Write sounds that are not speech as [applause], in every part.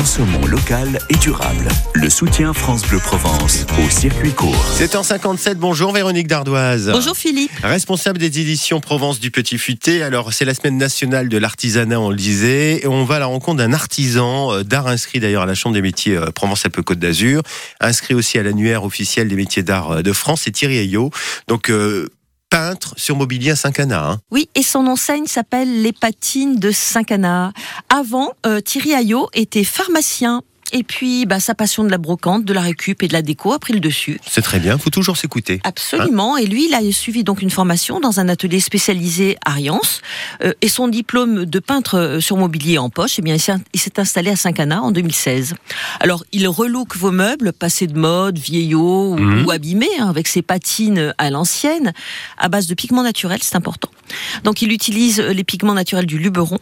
Consommons local et durable. Le soutien France Bleu Provence au circuit court. 7h57, bonjour Véronique Dardoise. Bonjour Philippe. Responsable des éditions Provence du Petit Futé. Alors, c'est la semaine nationale de l'artisanat, on le disait. Et on va à la rencontre d'un artisan euh, d'art inscrit d'ailleurs à la Chambre des métiers euh, Provence-Alpes-Côte d'Azur. Inscrit aussi à l'annuaire officiel des métiers d'art euh, de France. C'est Thierry Ayot. Donc, peintre sur mobilier Saint-Cana. Hein. Oui, et son enseigne s'appelle Les Patines de Saint-Cana. Avant, Thierry Ayot était pharmacien et puis, bah, sa passion de la brocante, de la récup et de la déco a pris le dessus. C'est très bien, faut toujours s'écouter. Absolument. et lui, il a suivi donc une formation dans un atelier spécialisé à Riance. Euh, et son diplôme de peintre euh, sur mobilier en poche, eh bien, il s'est installé à Saint-Cana en 2016. Alors, il relook vos meubles, passés de mode, vieillots ou, mhm. abîmés, hein, avec ses patines à l'ancienne, à base de pigments naturels, c'est important. Donc, il utilise les pigments naturels du Luberon.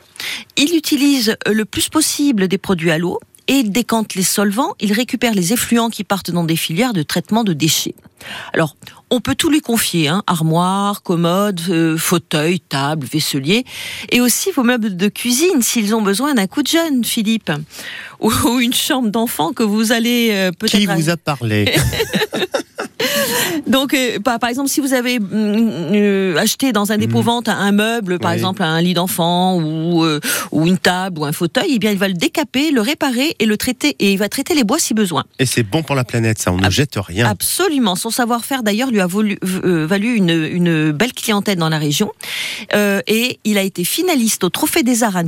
Il utilise le plus possible des produits à l'eau et il décante les solvants, il récupère les effluents qui partent dans des filières de traitement de déchets. Alors, on peut tout lui confier, hein, armoire, commode, euh, fauteuil, table, vaisselier, et aussi vos meubles de cuisine s'ils ont besoin d'un coup de jeune, Philippe, ou, une chambre d'enfant que vous allez euh, peut-être... Qui vous a parlé? [laughs] [laughs] Donc, euh, par, exemple, si vous avez mm, euh, acheté dans un mhm. dépôt-vente un meuble, par exemple un lit d'enfant ou, euh, ou une table ou un fauteuil, eh bien, il va le décaper, le réparer et le traiter. Et il va traiter les bois si besoin. Et c'est bon pour la planète, ça. On ne jette rien. Absolument. Son savoir-faire, d'ailleurs, lui a valu une, une, belle clientèle dans la région. et il a été finaliste au Trophée des Arts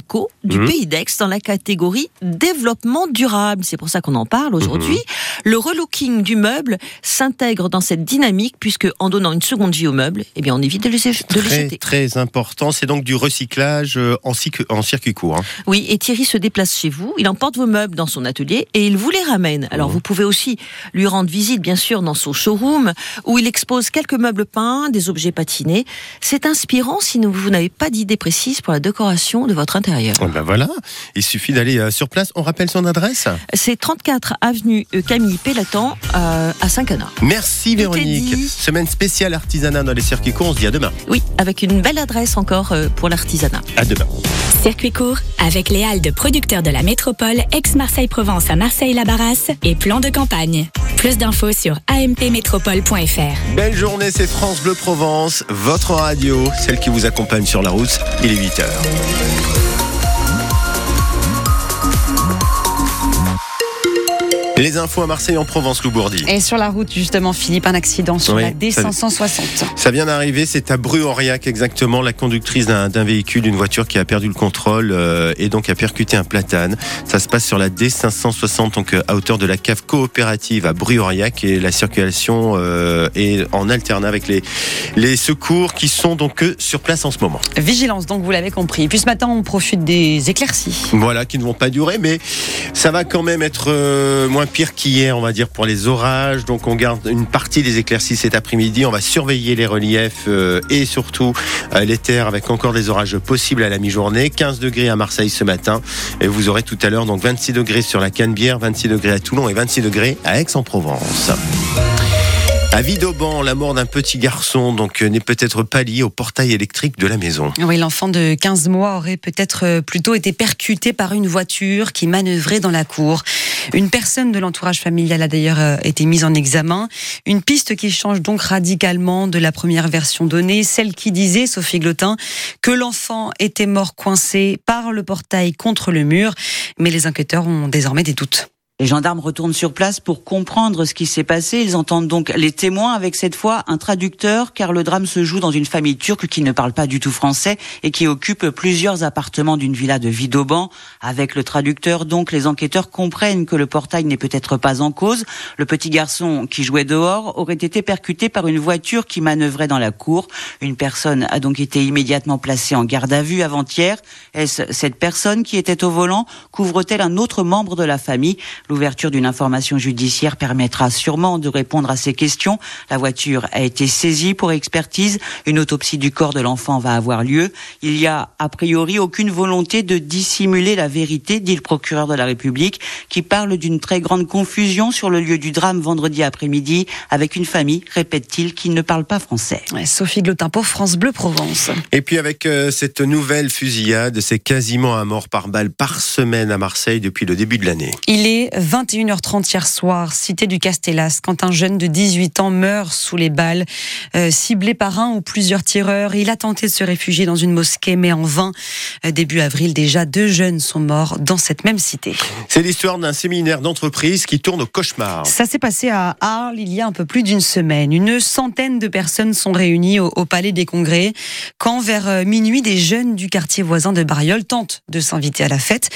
du mhm. Pays d'Aix dans la catégorie développement durable. C'est pour ça qu'on en parle aujourd'hui. Mhm. Le relooking du meuble s'intègre dans cette dynamique, puisque en donnant une seconde vie aux meubles, eh bien, on évite de les, de très, jeter. Très important, c'est donc du recyclage euh, en, en circuit court. Hein. Oui, et Thierry se déplace chez vous, il emporte vos meubles dans son atelier et il vous les ramène. Alors mmh. vous pouvez aussi lui rendre visite, bien sûr, dans son showroom, où il expose quelques meubles peints, des objets patinés. C'est inspirant si vous n'avez pas d'idée précise pour la décoration de votre intérieur. Oh, ben voilà, il suffit d'aller euh, sur place. On rappelle son adresse? C'est 34 avenue euh, Camille Pellatan à Saint-Canard. Merci Véronique. Semaine spéciale artisanat dans les circuits courts. On se dit à demain. Oui, avec une belle adresse encore euh, pour l'artisanat. À demain. Circuit court avec les halles de producteurs de la métropole ex-Marseille-Provence à Marseille-Labarras et plan de campagne. Plus d'infos sur ampmétropole.fr. Belle journée, c'est France Bleu Provence, votre radio, celle qui vous accompagne sur la route. Il est 8h. Les infos à Marseille en Provence, Loubourdi. Et sur la route, justement, Philippe, un accident sur la D560. Ça, vient d'arriver, c'est à Bru-Aurillac exactement, la conductrice d'un véhicule, d'une voiture qui a perdu le contrôle euh, et donc a percuté un platane. Ça se passe sur la D560, donc euh, à hauteur de la cave coopérative à Bru-Aurillac et la circulation euh, est en alternat avec les, les secours qui sont donc sur place en ce moment. Vigilance, donc vous l'avez compris. Et puis ce matin, on profite des éclaircies. Voilà, qui ne vont pas durer, mais ça va quand même être moins pire qu'hier, on va dire, pour les orages. Donc on garde une partie des éclaircies cet après-midi. On va surveiller les reliefs euh, et surtout euh, les terres avec encore des orages possibles à la mi-journée. 15 degrés à Marseille ce matin. Et vous aurez tout à l'heure donc 26 degrés sur la Canebière, 26 degrés à Toulon et 26 degrés à Aix-en-Provence. À Vidauban, la mort d'un petit garçon donc euh, n'est peut-être pas liée au portail électrique de la maison. Oui, l'enfant de 15 mois aurait peut-être euh, plutôt été percuté par une voiture qui manœuvrait dans la cour. Une personne de l'entourage familial a d'ailleurs euh, été mise en examen. Une piste qui change donc radicalement de la première version donnée, celle qui disait, Sophie Glotin, que l'enfant était mort coincé par le portail contre le mur. Mais les enquêteurs ont désormais des doutes. Les gendarmes retournent sur place pour comprendre ce qui s'est passé. Ils entendent donc les témoins avec cette fois un traducteur car le drame se joue dans une famille turque qui ne parle pas du tout français et qui occupe plusieurs appartements d'une villa de Vidauban. Avec le traducteur, donc, les enquêteurs comprennent que le portail n'est peut-être pas en cause. Le petit garçon qui jouait dehors aurait été percuté par une voiture qui manœuvrait dans la cour. Une personne a donc été immédiatement placée en garde à vue avant-hier. Est-ce cette personne qui était au volant? Couvre-t-elle un autre membre de la famille? L'ouverture d'une information judiciaire permettra sûrement de répondre à ces questions. La voiture a été saisie pour expertise. Une autopsie du corps de l'enfant va avoir lieu. Il y a a priori aucune volonté de dissimuler la vérité, dit le procureur de la République, qui parle d'une très grande confusion sur le lieu du drame vendredi après-midi avec une famille, répète-t-il, qui ne parle pas français. Sophie Glotin pour France Bleu Provence. Et puis avec euh, cette nouvelle fusillade, c'est quasiment un mort par balle par semaine à Marseille depuis le début de l'année. Il est 21h30 hier soir, cité du Castellas, quand un jeune de 18 ans meurt sous les balles, euh, ciblé par un ou plusieurs tireurs. Il a tenté de se réfugier dans une mosquée, mais en vain. Euh, début avril, déjà deux jeunes sont morts dans cette même cité. C'est l'histoire d'un séminaire d'entreprise qui tourne au cauchemar. Ça s'est passé à Arles il y a un peu plus d'une semaine. Une centaine de personnes sont réunies au, au Palais des Congrès quand, vers euh, minuit, des jeunes du quartier voisin de Bariol tentent de s'inviter à la fête.